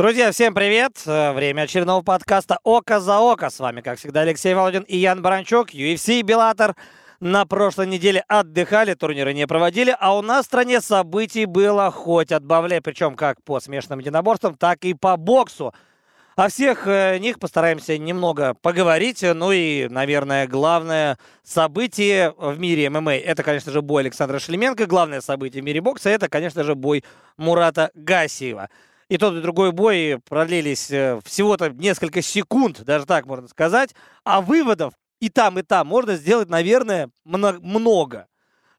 Друзья, всем привет! Э, Время очередного подкаста «Око за око». С вами, как всегда, Алексей Володин и Ян Баранчук, UFC Беллатор. На прошлой неделе отдыхали, турниры не проводили, а у нас в стране событий было хоть отбавляй, причем как по смешанным единоборствам, так и по боксу. О всех э, них постараемся немного поговорить. Ну и, наверное, главное событие в мире ММА – это, конечно же, бой Александра Шлеменко. Главное событие в мире бокса – это, конечно же, бой Мурата Гасиева. И тот, и другой бой продлились э, всего-то несколько секунд, даже так можно сказать. А выводов и там, и там можно сделать, наверное, много.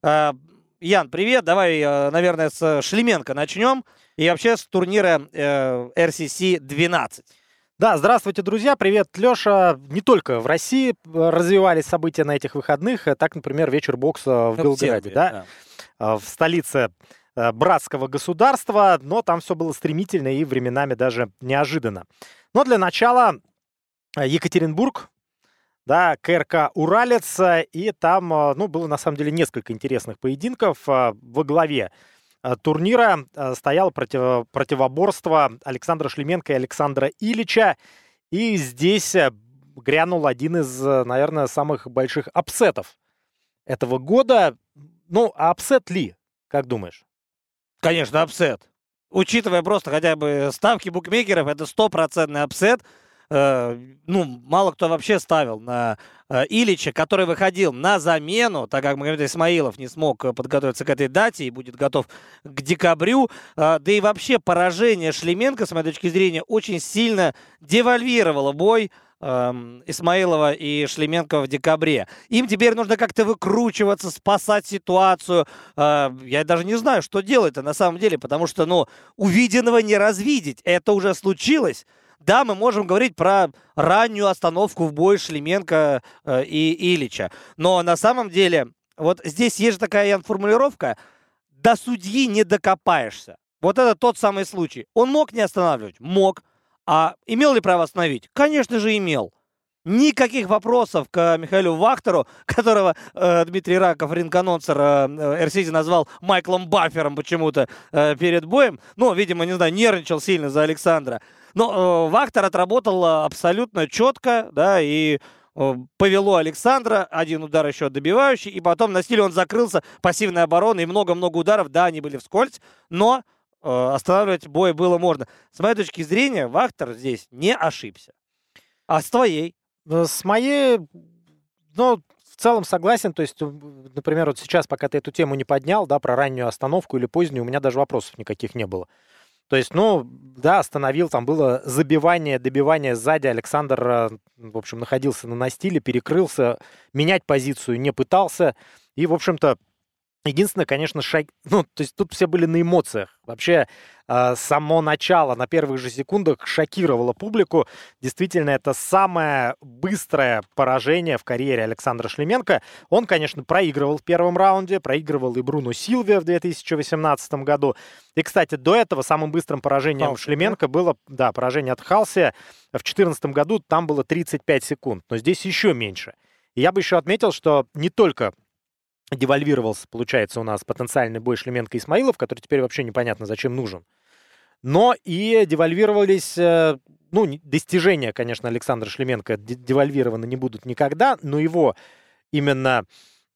А, Ян, привет. Давай, э, наверное, с Шлеменко начнем. И вообще с турнира RCC 12. Да, здравствуйте, друзья. Привет, Леша. Не только в России э, развивались события на этих выходных. Э, так, например, вечер бокса в ну, Белграде, да? да, в столице э, братского государства, но там все было стремительно и временами даже неожиданно. Но для начала Екатеринбург, да, КРК «Уралец», и там, ну, было на самом деле несколько интересных поединков. Во главе Э, турнира э, стояло против, противоборство Александра Шлеменко и Александра Илича. И здесь э, грянул один из, наверное, самых больших апсетов этого года. Ну, а апсет ли, как думаешь? Конечно, апсет. Учитывая просто хотя бы ставки букмекеров, это стопроцентный апсет – Э, ну, мало кто вообще ставил на э, Илича, который выходил на замену, так как Магомед Исмаилов не смог э, подготовиться к этой дате и будет готов к декабрю. да и вообще поражение Шлеменко, с моей точки зрения, очень сильно девальвировало бой Исмаилова и Шлеменко в декабре. Им теперь нужно как-то выкручиваться, спасать ситуацию. я даже не знаю, что делать-то на самом деле, потому что, ну, увиденного не развидеть. Это уже случилось. Да, мы можем говорить про раннюю остановку в бой Шлеменко э, и Ильича. Но на самом деле, вот здесь есть же такая формулировка, до судьи не докопаешься. Вот это тот самый случай. Он мог не останавливать? Мог. А имел ли право остановить? Конечно же, имел. Никаких вопросов к Михаилу Вахтеру, которого э, Дмитрий Раков, ринг-анонсер э, РСИЗ назвал Майклом Баффером почему-то э, перед боем. Ну, видимо, не знаю, нервничал сильно за Александра. Но э, Вахтер отработал э, абсолютно четко, да, и э, повело Александра, один удар еще добивающий, и потом на стиле он закрылся пассивной обороной, и много-много ударов, да, они были вскользь, но э, останавливать бой было можно. С моей точки зрения, Вахтер здесь не ошибся. А с твоей? С моей, ну, в целом согласен. То есть, например, вот сейчас, пока ты эту тему не поднял, да, про раннюю остановку или позднюю, у меня даже вопросов никаких не было. То есть, ну, да, остановил, там было забивание, добивание сзади. Александр, э, в общем, находился на настиле, перекрылся, менять позицию не пытался. И, в общем-то, Единственное, конечно, шаг... ну, то есть тут все были на эмоциях. Вообще, э, само начало на первых же секундах шокировало публику. Действительно, это самое быстрое поражение в карьере Александра Шлеменко. Он, конечно, проигрывал в первом раунде, проигрывал и Бруно Силве в 2018 году. И, кстати, до этого самым быстрым поражением Халси, Шлеменко да? было, да, поражение от Халси. В 2014 году там было 35 секунд, но здесь еще меньше. И я бы еще отметил, что не только девальвировался, получается, у нас потенциальный бой Шлеменко Исмаилов, который теперь вообще непонятно, зачем нужен. Но и девальвировались, э, ну, достижения, конечно, Александра Шлеменко девальвированы не будут никогда, но его именно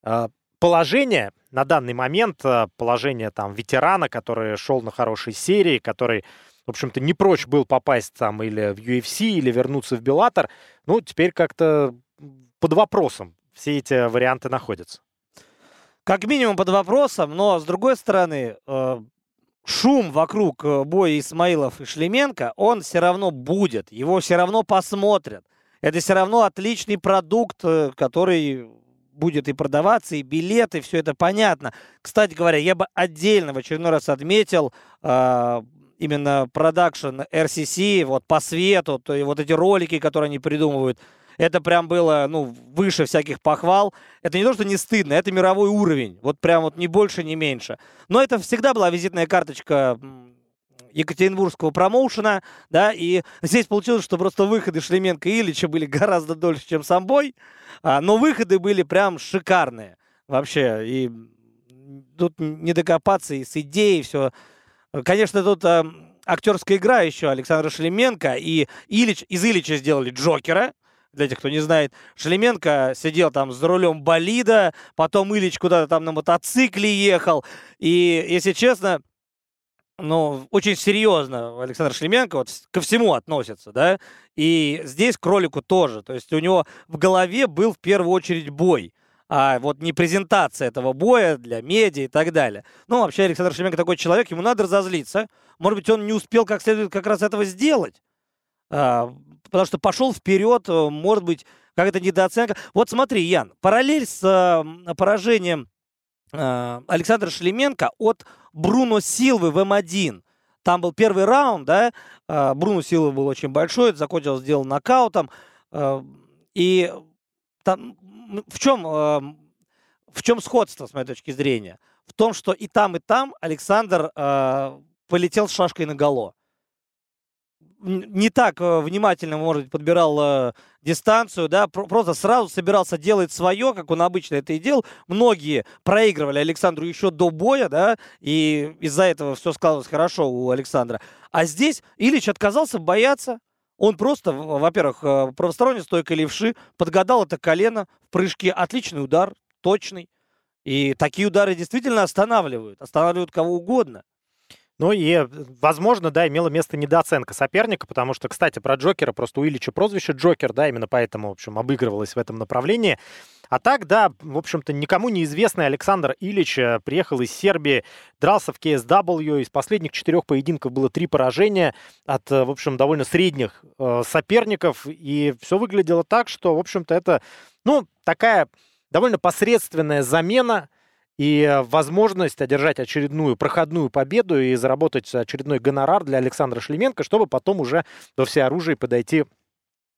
э, положение на данный момент, э, положение там ветерана, который шел на хорошей серии, который, в общем-то, не прочь был попасть там или в UFC, или вернуться в Беллатор, ну, теперь как-то под вопросом все эти варианты находятся как минимум под вопросом, но с другой стороны, э, шум вокруг э, боя Исмаилов и Шлеменко, он все равно будет, его все равно посмотрят. Это все равно отличный продукт, э, который будет и продаваться, и билеты, все это понятно. Кстати говоря, я бы отдельно в очередной раз отметил именно продакшн RCC, вот по свету, то и вот эти ролики, которые они придумывают, это прям было, ну, выше всяких похвал. Это не то, что не стыдно, это мировой уровень. Вот прям вот ни больше, ни меньше. Но это всегда была визитная карточка Екатеринбургского промоушена, да, и здесь получилось, что просто выходы Шлеменко и Ильича были гораздо дольше, чем сам бой, а, но выходы были прям шикарные вообще, и тут не докопаться и с идеей все. Конечно, тут а, актерская игра еще Александра Шлеменко и Ильич, из Ильича сделали Джокера, для тех, кто не знает, Шлеменко сидел там за рулем болида, потом Ильич куда-то там на мотоцикле ехал. И, если честно, ну, очень серьезно Александр Шлеменко вот ко всему относится, да, и здесь к кролику тоже. То есть у него в голове был в первую очередь бой а вот не презентация этого боя для медиа и так далее. Ну, вообще, Александр Шлеменко такой человек, ему надо разозлиться. Может быть, он не успел как следует как раз этого сделать. А, потому что пошел вперед, э, может быть, какая-то недооценка. Вот смотри, Ян, параллель с а, поражением а, Александра Шлеменко от Бруно Силвы в М1. Там был первый раунд, да, Бруно Силва был очень большой, закончил, сделал нокаутом. А, и там в чем, в чем сходство, с моей точки зрения? В том, что и там, и там Александр полетел с шашкой на голо. Не так э, внимательно, может быть, подбирал э, дистанцию, да, просто сразу собирался делать свое, как он обычно это и делал. Многие проигрывали Александру еще до боя, да, и из-за этого все складывалось хорошо у Александра. А здесь Ильич отказался бояться, он просто, во-первых, э, правосторонняя стойка левши, подгадал это колено в прыжке. Отличный удар, точный. И такие удары действительно останавливают. Останавливают кого угодно. Ну и, возможно, да, имела место недооценка соперника, потому что, кстати, про Джокера, просто у Ильича прозвище Джокер, да, именно поэтому, в общем, обыгрывалось в этом направлении. А так, да, в общем-то, никому неизвестный Александр Ильич э, приехал из Сербии, дрался в KSW, из последних четырех поединков было три поражения от, э, в общем, довольно средних э, соперников, и все выглядело так, что, в общем-то, это, ну, такая довольно посредственная замена и возможность одержать очередную проходную победу и заработать очередной гонорар для Александра Шлеменко, чтобы потом уже во всеоружии подойти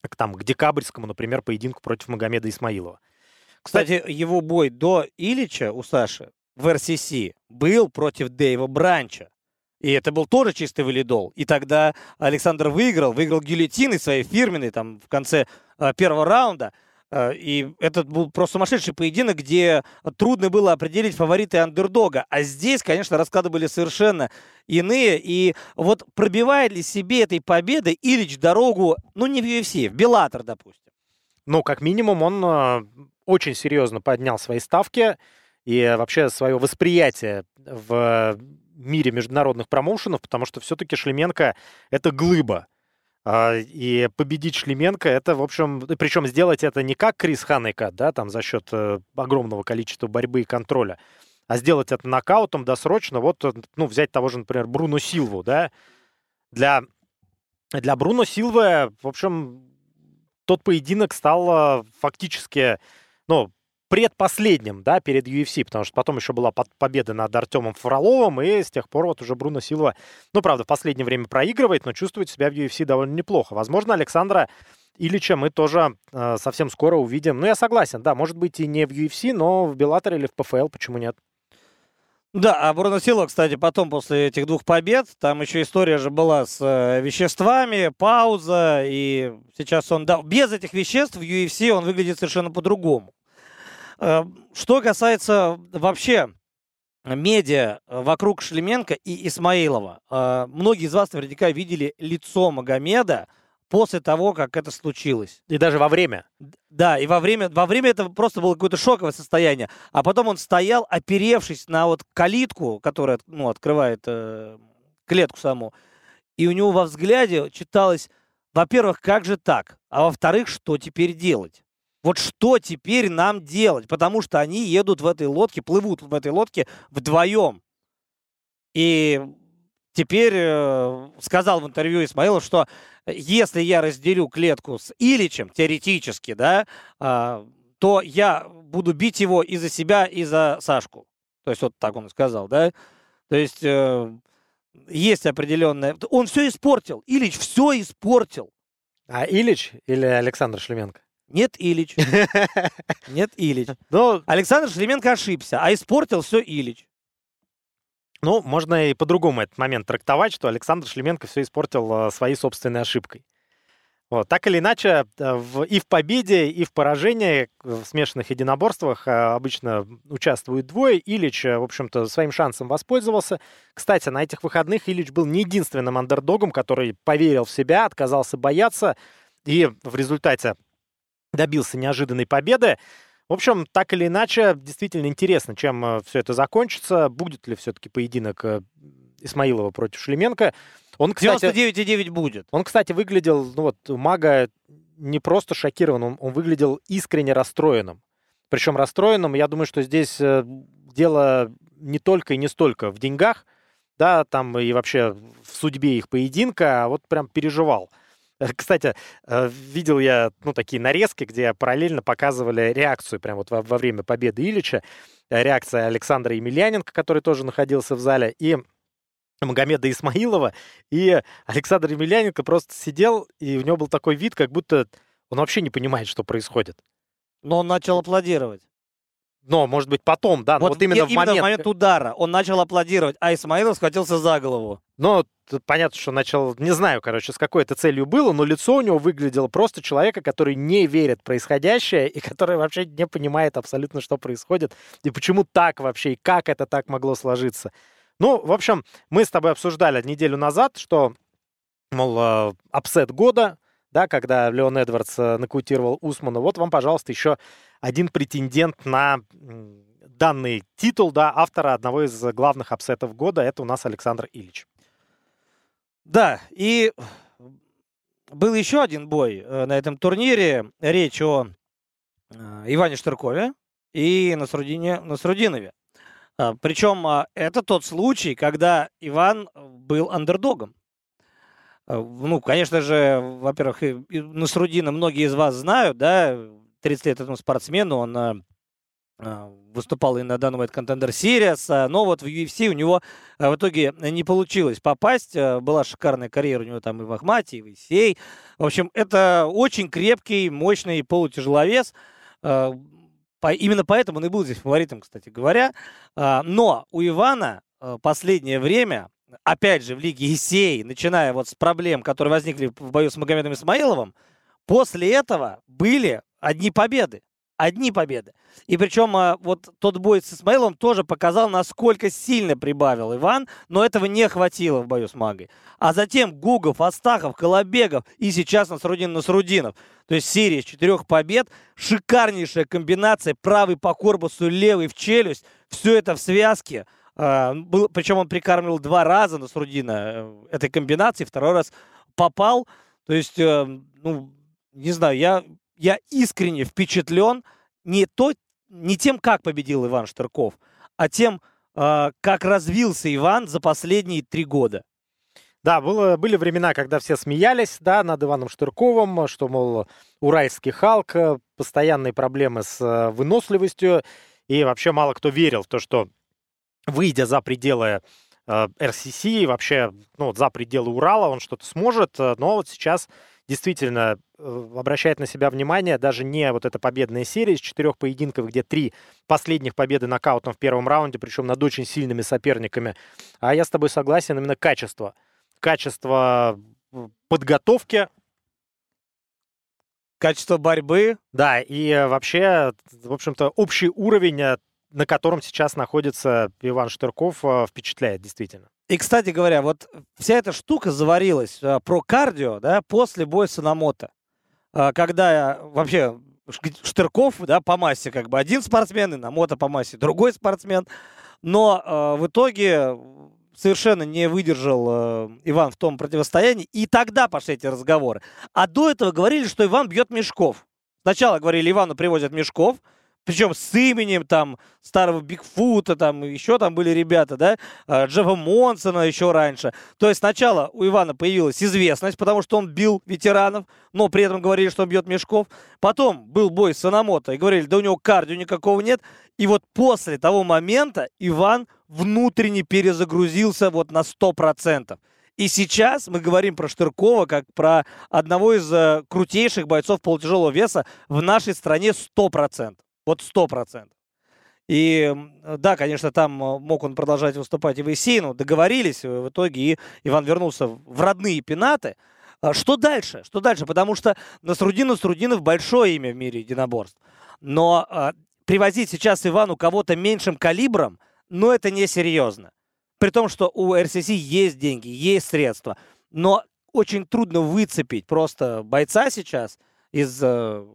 к, там, к декабрьскому, например, поединку против Магомеда Исмаилова. Кстати, его бой до Илича у Саши в РСС был против Дэйва Бранча. И это был тоже чистый валидол. И тогда Александр выиграл, выиграл гильотиной своей фирменной там в конце э, первого раунда – и это был просто сумасшедший поединок, где трудно было определить фавориты андердога. А здесь, конечно, расклады были совершенно иные. И вот пробивает ли себе этой победой Ильич дорогу, ну не в UFC, в Беллатор, допустим? Ну, как минимум, он э, очень серьезно поднял свои ставки и вообще свое восприятие в мире международных промоушенов, потому что все-таки Шлеменко — это глыба. А, и победить Шлеменко, это, в общем, причем сделать это не как Крис Ханека, да, там за счет э, огромного количества борьбы и контроля, а сделать это нокаутом досрочно, вот, э, ну, взять того же, например, Бруно Силву, да, для, для Бруно Силвы, в общем, тот поединок стал э, фактически, ну, предпоследним, да, перед UFC, потому что потом еще была победа над Артемом Фроловым, и с тех пор вот уже Бруно Силва, ну, правда, в последнее время проигрывает, но чувствует себя в UFC довольно неплохо. Возможно, Александра Ильича мы тоже э, совсем скоро увидим. Ну, я согласен, да, может быть и не в UFC, но в Беллаторе или в ПФЛ, почему нет? Да, а Бруно Силва, кстати, потом после этих двух побед, там еще история же была с э, веществами, пауза, и сейчас он, да, без этих веществ в UFC он выглядит совершенно по-другому. Э, что касается вообще медиа вокруг Шлеменко и Исмаилова. Э, многие из вас наверняка видели лицо Магомеда после того, как это случилось. И даже во время. Да, и во время, во время это просто было какое-то шоковое состояние. А потом он стоял, оперевшись на вот калитку, которая ну, открывает э, клетку саму. И у него во взгляде читалось, во-первых, как же так? А во-вторых, что теперь делать? Вот что теперь нам делать? Потому что они едут в этой лодке, плывут в этой лодке вдвоем. И теперь э, сказал в интервью Исмаилов, что если я разделю клетку с Иличем, теоретически, да, э, то я буду бить его и за себя, и за Сашку. То есть вот так он сказал, да. То есть э, есть определенное... Он все испортил. Илич все испортил. А Илич или Александр Шлеменко? Нет, Илич. Нет, Илич. Но Александр Шлеменко ошибся, а испортил все Илич. Ну, можно и по-другому этот момент трактовать, что Александр Шлеменко все испортил э, своей собственной ошибкой. Вот, так или иначе, э, в, и в победе, и в поражении в смешанных единоборствах э, обычно участвуют двое. Ильич, э, в общем-то, своим шансом воспользовался. Кстати, на этих выходных Ильич был не единственным андердогом, который поверил в себя, отказался бояться и в результате добился неожиданной победы. В общем, так или иначе, действительно интересно, чем все это закончится. Будет ли все-таки поединок Исмаилова против Шлеменко? Он, кстати, 99,9 будет. Он, кстати, выглядел, ну вот, Мага не просто шокированным, он, он выглядел искренне расстроенным. Причем расстроенным, я думаю, что здесь э, дело не только и не столько в деньгах, да, там и вообще в судьбе их поединка, а вот прям переживал. Кстати, э, видел я, ну, такие нарезки, где параллельно показывали реакцию прямо вот во, во время победы Ильича, реакция Александра Емельяненко, который тоже находился в зале, и Магомеда Исмаилова, и Александр Емельяненко просто сидел, и у него был такой вид, как будто он вообще не понимает, что происходит. Но он начал аплодировать. Но, может быть, потом, да, вот, вот именно, в, момент... в момент удара он начал аплодировать, а Исмаилов схватился за голову. Ну, понятно, что начал, не знаю, короче, с какой это целью было, но лицо у него выглядело просто человека, который не верит в происходящее и который вообще не понимает абсолютно, что происходит, и почему так вообще, и как это так могло сложиться. Ну, в общем, мы с тобой обсуждали неделю назад, что, мол, э, апсет года, да, когда Леон Эдвардс э, нокаутировал Усмана. Вот вам, пожалуйста, еще один претендент на данный титул, да, автора одного из главных апсетов года. Это у нас Александр Илич. Да, и был еще один бой э, на этом турнире. Речь о Иване Штыркове и Насрудине, Насрудинове. А, Причем а, это тот случай, когда Иван был андердогом. А, ну, конечно же, во-первых, Насрудина многие из вас знают, да, 30 лет этому спортсмену, он выступал и на данный момент Contender Series, но вот в UFC у него в итоге не получилось попасть. Была шикарная карьера у него там и в Ахмате, и в Исей. В общем, это очень крепкий, мощный полутяжеловес. По, именно поэтому он и был здесь фаворитом, кстати говоря. Но у Ивана последнее время, опять же, в Лиге Исей, начиная вот с проблем, которые возникли в бою с Магомедом Исмаиловым, после этого были одни победы одни победы. И причем а, вот тот бой с Исмаилом тоже показал, насколько сильно прибавил Иван, но этого не хватило в бою с Магой. А затем Гугов, Астахов, Колобегов и сейчас Насрудин Насрудинов. То есть серия из четырех побед, шикарнейшая комбинация, правый по корпусу, левый в челюсть, все это в связке. А, был, причем он прикармливал два раза Насрудина э, этой комбинации, второй раз попал. То есть, э, ну, не знаю, я я искренне впечатлен не, то, не тем, как победил Иван Штырков, а тем, э, как развился Иван за последние три года. Да, было, были времена, когда все смеялись да, над Иваном Штырковым, что, мол, уральский Халк, э, постоянные проблемы с выносливостью, и вообще мало кто верил в то, что, выйдя за пределы э, РСС, вообще ну, за пределы Урала, он что-то сможет, но вот сейчас действительно э, обращает на себя внимание даже не вот эта победная серия из четырех поединков, где три последних победы нокаутом в первом раунде, причем над очень сильными соперниками. А я с тобой согласен, именно качество. Качество э, подготовки, качество борьбы. Да, и вообще, в общем-то, общий уровень, на котором сейчас находится Иван Штырков, э, впечатляет действительно. И, кстати говоря, вот вся эта штука заварилась а, про кардио, да, после боя с Анамото. А, когда вообще Штырков, да, по массе как бы один спортсмен, и Намото по массе другой спортсмен. Но а, в итоге совершенно не выдержал э, Иван в том противостоянии, и тогда пошли эти разговоры. А до этого говорили, что Иван бьет Мешков. Сначала говорили, Ивану привозят Мешков, причем с именем там старого Бигфута, там еще там были ребята, да, а, Джеффа Монсона еще раньше. То есть сначала у Ивана появилась известность, потому что он бил ветеранов, но при этом говорили, что он бьет мешков. Потом был бой с Санамото, и говорили, да у него кардио никакого нет. И вот после того момента Иван внутренне перезагрузился вот на 100%. И сейчас мы говорим про Штыркова как про одного из э, крутейших бойцов полутяжелого веса в нашей стране 100%. Вот сто процентов. И да, конечно, там э, мог он продолжать выступать и в ИСИ, но договорились в итоге, и Иван вернулся в родные пенаты. А что дальше? Что дальше? Потому что Насрудин Насрудинов большое имя в мире единоборств. Но а, привозить сейчас Ивану кого-то меньшим калибром, ну, это несерьезно. При том, что у РСС есть деньги, есть средства. Но очень трудно выцепить просто бойца сейчас из, э,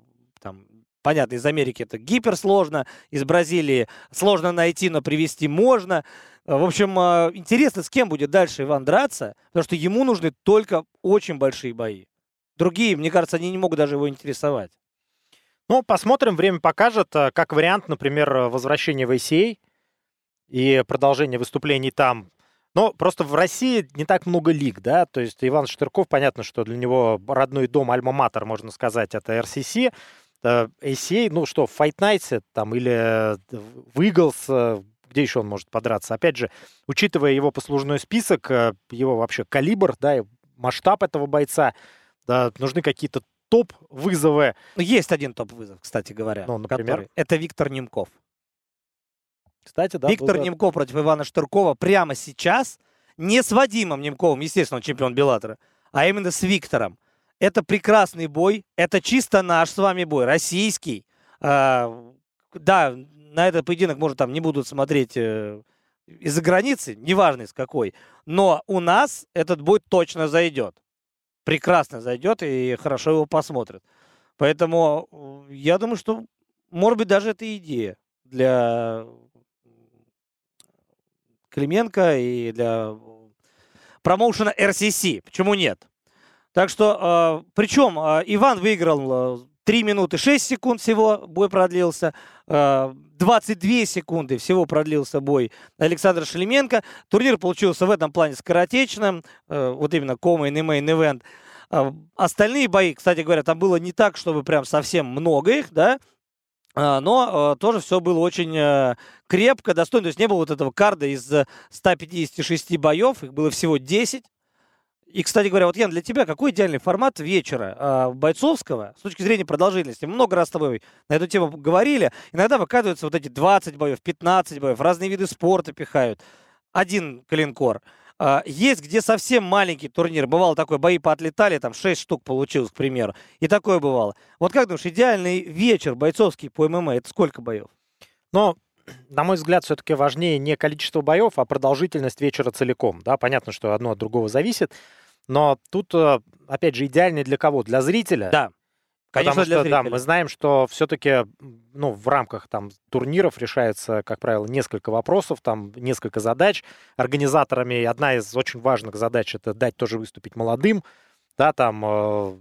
понятно, из Америки это гиперсложно, из Бразилии сложно найти, но привести можно. В общем, э, интересно, с кем будет дальше Иван драться, потому что ему нужны только очень большие бои. Другие, мне кажется, они не могут даже его интересовать. Ну, посмотрим, время покажет. Э, как вариант, например, возвращение в ACA и продолжение выступлений там. Но просто в России не так много лиг, да, то есть Иван Штырков, понятно, что для него родной дом, альма-матер, можно сказать, это RCC, ACA, ну что, в Fight Nights там или в Eagles, э, где еще он может подраться? Опять же, учитывая его послужной список, э, его вообще калибр, да, масштаб этого бойца, да, нужны какие-то топ-вызовы. Ну, есть один топ-вызов, кстати говоря. Ну, например? Который, это Виктор Немков. Кстати, да. Виктор был... Немков против Ивана Штыркова прямо сейчас не с Вадимом Немковым, естественно, он чемпион Беллатора, а именно с Виктором. Это прекрасный бой, это чисто наш с вами бой, российский. А, да, на этот поединок, может, там не будут смотреть э, из-за границы, неважно из какой, но у нас этот бой точно зайдет. Прекрасно зайдет и хорошо его посмотрят. Поэтому э, я думаю, что, может быть, даже это идея для Клименко и для промоушена RCC. Почему нет? Так что, э, причем э, Иван выиграл 3 э, минуты 6 секунд всего, бой продлился. 22 секунды всего продлился бой Александра Шелеменко. Турнир получился в этом плане скоротечным. Вот именно Кома и Main Event. Остальные бои, кстати говоря, там было не так, чтобы прям совсем много их, да, но тоже все было очень крепко, достойно. То есть не было вот этого карда из 156 боев, их было всего 10. И, кстати говоря, вот, Ян, для тебя какой идеальный формат вечера э, бойцовского с точки зрения продолжительности? Мы много раз с тобой на эту тему говорили. Иногда выкатываются вот эти 20 боев, 15 боев, разные виды спорта пихают. Один клинкор. Э, есть, где совсем маленький турнир. Бывало такое, бои поотлетали, там 6 штук получилось, к примеру. И такое бывало. Вот как думаешь, идеальный вечер бойцовский по ММА, это сколько боев? Ну, на мой взгляд, все-таки важнее не количество боев, а продолжительность вечера целиком. Да, понятно, что одно от другого зависит. Но тут, э, опять же, идеальный для кого? Для зрителя. Да. Конечно, Потому для что, зрителя. да, мы знаем, что все-таки, ну, в рамках там турниров решается, как правило, несколько вопросов, там несколько задач. Организаторами одна из очень важных задач это дать тоже выступить молодым, да, там э,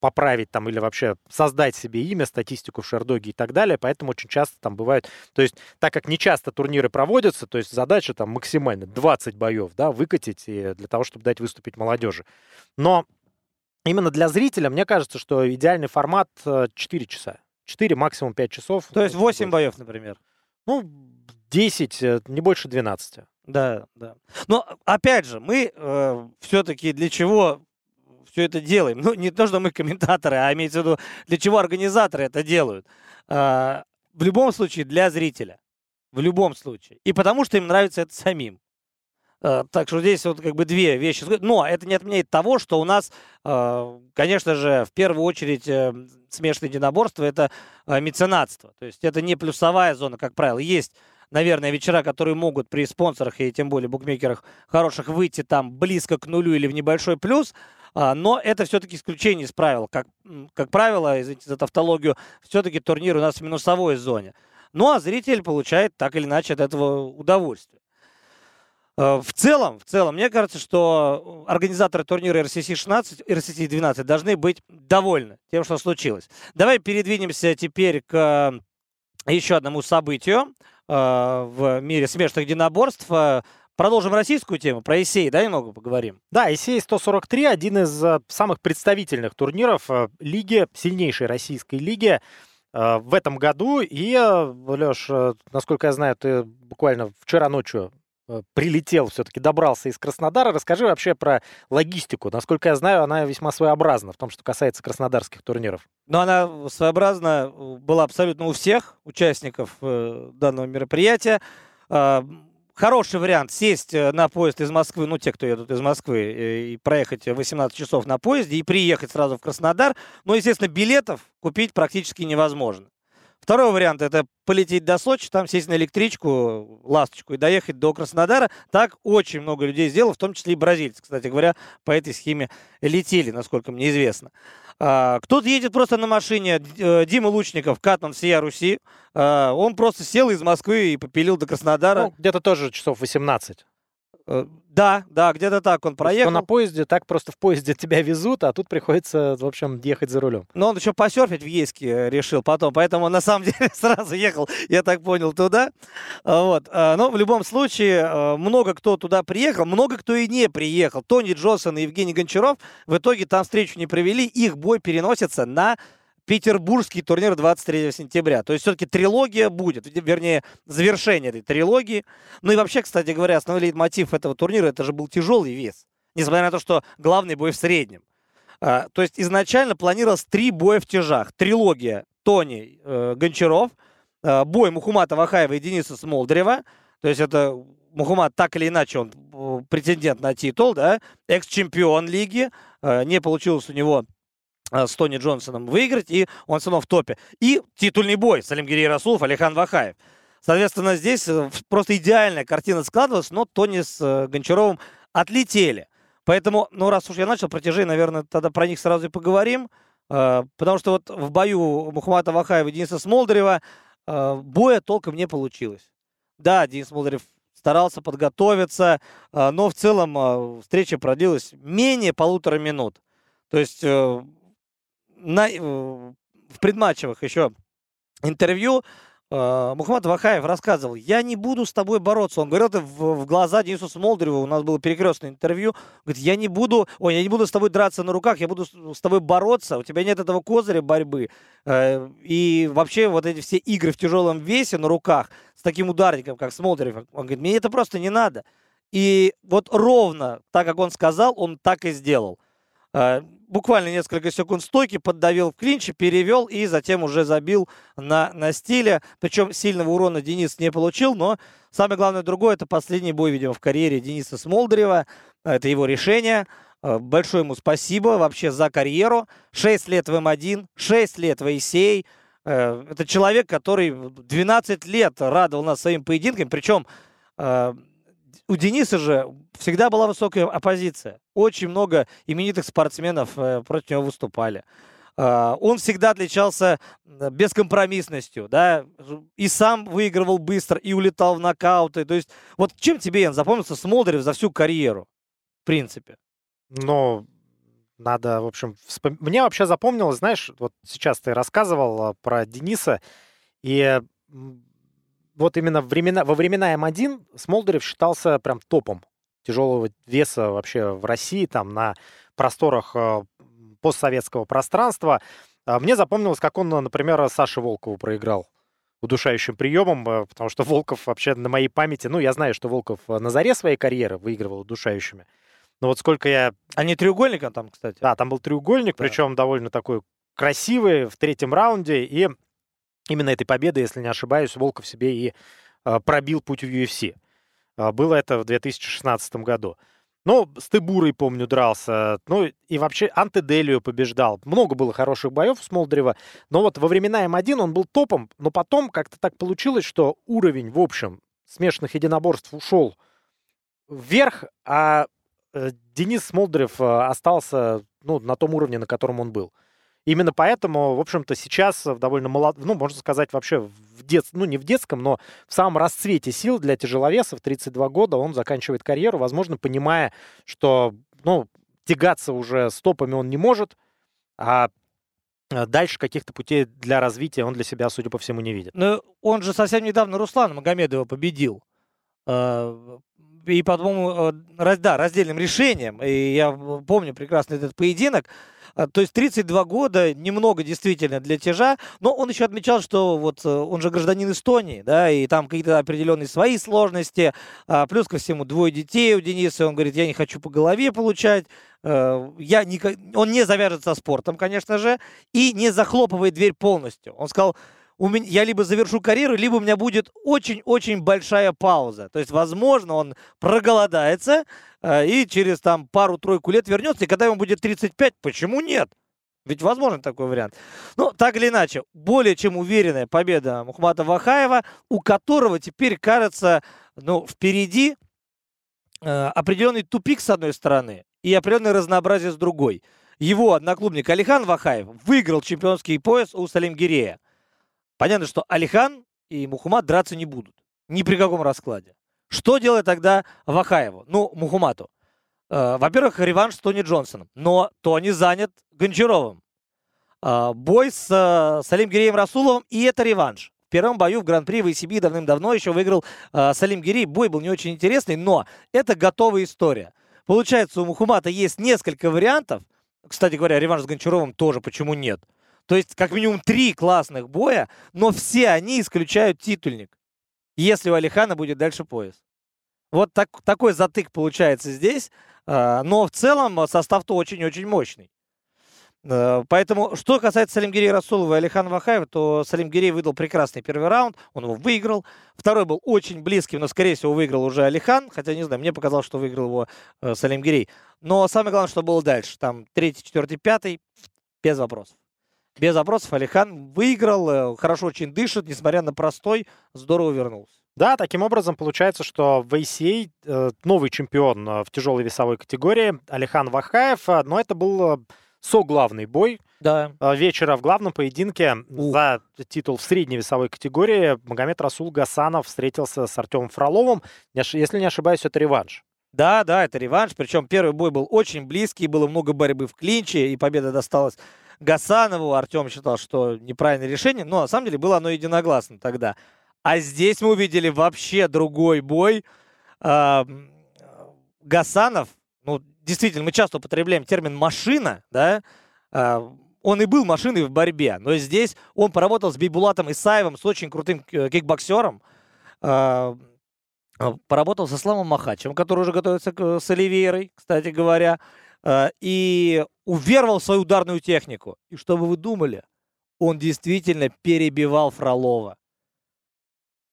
поправить там или вообще создать себе имя, статистику в Шердоге и так далее. Поэтому очень часто там бывают... То есть, так как не часто турниры проводятся, то есть задача там максимально 20 боев, да, выкатить и для того, чтобы дать выступить молодежи. Но именно для зрителя, мне кажется, что идеальный формат 4 э, часа. 4, максимум 5 часов. То есть 8 боев, например? Ну, 10, э, не больше 12. Да, да. Но опять же, мы э, все-таки для чего все это делаем. Ну, не то, что мы комментаторы, а имеется в виду, для чего организаторы это делают. А, в любом случае, для зрителя. В любом случае. И потому что им нравится это самим. А, так что здесь вот как бы две вещи. Но это не отменяет того, что у нас, а, конечно же, в первую очередь э, смешанное единоборство – это меценатство. То есть это не плюсовая зона, как правило. Есть наверное, вечера, которые могут при спонсорах и тем более букмекерах хороших выйти там близко к нулю или в небольшой плюс. А, но это все-таки исключение из правил. Как, как правило, извините за тавтологию, все-таки турнир у нас в минусовой зоне. Ну а зритель получает так или иначе от этого удовольствие. А, в целом, в целом, мне кажется, что организаторы турнира RCC 16, RCC 12 должны быть довольны тем, что случилось. Давай передвинемся теперь к еще одному событию э, в мире смешанных единоборств. Продолжим российскую тему. Про ИСЕЙ, да, немного поговорим? Да, ИСЕЙ 143 один из э, самых представительных турниров э, лиги, сильнейшей российской лиги э, в этом году. И, Леш, насколько я знаю, ты буквально вчера ночью прилетел, все-таки добрался из Краснодара. Расскажи вообще про логистику. Насколько я знаю, она весьма своеобразна в том, что касается краснодарских турниров. Ну, она своеобразна была абсолютно у всех участников данного мероприятия хороший вариант сесть э, на поезд из Москвы, ну, те, кто едут из Москвы, э, и проехать 18 часов на поезде и приехать сразу в Краснодар. Но, естественно, билетов купить практически невозможно. Второй вариант – это полететь до Сочи, там сесть на электричку, ласточку и доехать до Краснодара. Так очень много людей сделало, в том числе и бразильцы, кстати говоря, по этой схеме летели, насколько мне известно. А, кто-то едет просто на машине. Э, Дима Лучников, Катман, Сия Руси. А, он просто сел из Москвы и попилил до Краснодара. Ну, где-то тоже часов 18. Э, да, да, где-то так он проехал. Что на поезде, так просто в поезде тебя везут, а тут приходится, в общем, ехать за рулем. Но он еще посерфить в Ейске э, решил потом, поэтому на самом деле сразу ехал, я так понял, туда. А, вот. А, но в любом случае, э, много кто туда приехал, много кто и не приехал. Тони Джонсон и Евгений Гончаров в итоге там встречу не провели, их бой переносится на Петербургский турнир 23 сентября. То есть все-таки трилогия будет, вернее, завершение этой трилогии. Ну и вообще, кстати говоря, основной мотив этого турнира, это же был тяжелый вес. Несмотря на то, что главный бой в среднем. А, то есть изначально планировалось три боя в тяжах. Трилогия Тони э, Гончаров, э, бой Мухумата Вахаева и Дениса Смолдрева. То есть это Мухумат так или иначе, он э, претендент на титул, да, экс-чемпион лиги. Э, не получилось у него с Тони Джонсоном выиграть, и он все в топе. И титульный бой Салим Гирей Расулов, Алихан Вахаев. Соответственно, здесь э, просто идеальная картина складывалась, но Тони с э, Гончаровым отлетели. Поэтому, ну, раз уж я начал про тяжей, наверное, тогда про них сразу и поговорим. Потому что вот в бою Мухаммада Вахаева и Дениса Смолдарева боя толком не получилось. Да, Денис Смолдарев старался подготовиться, но в целом встреча продлилась менее полутора минут. То есть на, э, в предматчевых еще интервью э, Мухаммад Вахаев рассказывал, я не буду с тобой бороться. Он говорил это в, в глаза Денису Смолдереву, у нас было перекрестное интервью. Говорит, я не буду, ой, я не буду с тобой драться на руках, я буду с, с тобой бороться, у тебя нет этого козыря борьбы. Э, и вообще вот эти все игры в тяжелом весе на руках с таким ударником, как Смолдерев, он говорит, мне это просто не надо. И вот ровно так, как он сказал, он так и сделал. Э, буквально несколько секунд стойки, поддавил в клинче, перевел и затем уже забил на, на стиле. Причем сильного урона Денис не получил, но самое главное другое, это последний бой, видимо, в карьере Дениса Смолдырева. Это его решение. Э, большое ему спасибо вообще за карьеру. 6 лет в М1, 6 лет в Исей. Э, это человек, который 12 лет радовал нас своим поединками, причем у Дениса же всегда была высокая оппозиция. Очень много именитых спортсменов э, против него выступали. Uh, он всегда отличался бескомпромиссностью, да, и сам выигрывал быстро, и улетал в нокауты. То есть, вот чем тебе, Ян, запомнился Смолдерев за всю карьеру, в принципе? Ну, надо, в общем, вспом... мне вообще запомнилось, знаешь, вот сейчас ты рассказывал а, про Дениса, и вот именно времена, во времена М1 Смолдерев считался прям топом тяжелого веса вообще в России, там на просторах э, постсоветского пространства. А мне запомнилось, как он, например, Саше Волкову проиграл удушающим приемом, э, потому что Волков вообще на моей памяти, ну, я знаю, что Волков э, на заре своей карьеры выигрывал удушающими, но вот сколько я... А не треугольником там, кстати? Да, там был треугольник, да. причем довольно такой красивый в третьем раунде, и именно этой победы, если не ошибаюсь, Волков себе и э, пробил путь в UFC. Э, было это в 2016 году. Ну, с Тебурой, помню, дрался. Ну, и вообще Антеделию побеждал. Много было хороших боев у Смолдрева. Но вот во времена М1 он был топом. Но потом как-то так получилось, что уровень, в общем, смешанных единоборств ушел вверх, а э, Денис Смолдерев остался ну, на том уровне, на котором он был. Именно поэтому, в общем-то, сейчас в довольно молод... ну, можно сказать, вообще в дет... ну, не в детском, но в самом расцвете сил для тяжеловесов, 32 года, он заканчивает карьеру, возможно, понимая, что, ну, тягаться уже стопами он не может, а дальше каких-то путей для развития он для себя, судя по всему, не видит. Ну, он же совсем недавно Руслана Магомедова победил. А, и, по-моему, э, да, раздельным решением. И я помню прекрасно этот поединок. А, то есть 32 года, немного действительно для тяжа, но он еще отмечал, что вот э, он же гражданин Эстонии, да, и там какие-то определенные свои сложности, а, плюс ко всему двое детей у Дениса, он говорит, я не хочу по голове получать, э, я не, он не завяжется спортом, конечно же, и не захлопывает дверь полностью. Он сказал, у меня, я либо завершу карьеру, либо у меня будет очень-очень большая пауза. То есть, возможно, он проголодается э, и через там пару-тройку лет вернется, и когда ему будет 35, почему нет? Ведь возможен такой вариант. Но так или иначе, более чем уверенная победа Мухмата Вахаева, у которого теперь кажется, ну, впереди э, определенный тупик с одной стороны и определенное разнообразие с другой. Его одноклубник Алихан Вахаев выиграл чемпионский пояс у Салим Гирея. Понятно, что Алихан и Мухумат драться не будут. Ни при каком раскладе. Что делает тогда Вахаеву? Ну, Мухумату. Э, во-первых, реванш с Тони Джонсоном. Но Тони занят Гончаровым. Э, бой с э, Салим Гиреем Расуловым, и это реванш. В первом бою в Гран-при в ИСБ давным-давно еще выиграл Салим Гирей. Бой был не очень интересный, но это готовая история. Получается, у Мухумата есть несколько вариантов. Кстати говоря, реванш с Гончаровым тоже, почему нет? То есть, как минимум, три классных боя, но все они исключают титульник, если у Алихана будет дальше пояс. Вот так, такой затык получается здесь, а, но в целом состав-то очень-очень мощный. А, поэтому, что касается Салимгирей Расулова и Алихана Вахаева, то Салимгирей выдал прекрасный первый раунд, он его выиграл. Второй был очень близким, но, скорее всего, выиграл уже Алихан, хотя, не знаю, мне показалось, что выиграл его э. Но самое главное, что было дальше. Там третий, четвертый, пятый, без вопросов. Без вопросов Алихан выиграл, э, хорошо очень дышит, несмотря на простой, здорово вернулся. Да, таким образом получается, что в ACA э, новый чемпион э, в тяжелой весовой категории Алихан Вахаев, но это был со-главный бой да. вечера в главном поединке Ух. за титул в средней весовой категории. Магомед Расул Гасанов встретился с Артемом Фроловым. Если не ошибаюсь, это реванш. Да, да, это реванш. Причем первый бой был очень близкий, было много борьбы в клинче, и победа досталась Гасанову. Артем считал, что неправильное решение, но на самом деле было оно единогласно тогда. А здесь мы увидели вообще другой бой. Гасанов, ну, действительно, мы часто употребляем термин «машина», да, а, он и был машиной в борьбе, но здесь он поработал с Бейбулатом Исаевым, с очень крутым кикбоксером, а, поработал со Славом Махачем, который уже готовится с Оливейрой, кстати говоря. Э, и уверовал в свою ударную технику. И что бы вы думали? Он действительно перебивал Фролова.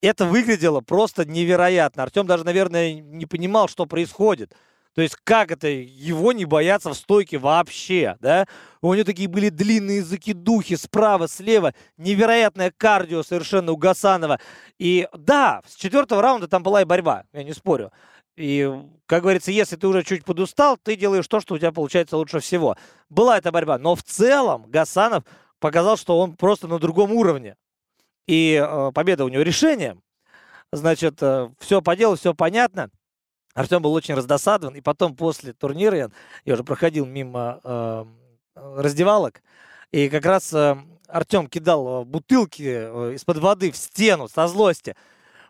Это выглядело просто невероятно. Артем даже, наверное, не понимал, что происходит. То есть как это его не бояться в стойке вообще, да? У него такие были длинные закидухи справа, слева, невероятное кардио совершенно у Гасанова. И да, с четвертого раунда там была и борьба, я не спорю. И, как говорится, если ты уже чуть подустал, ты делаешь то, что у тебя получается лучше всего. Была эта борьба, но в целом Гасанов показал, что он просто на другом уровне. И э, победа у него решением. Значит, э, все по делу, все понятно. Артем был очень раздосадован. И потом после турнира я, я уже проходил мимо э, раздевалок. И как раз э, Артем кидал э, бутылки э, из-под воды в стену со злости.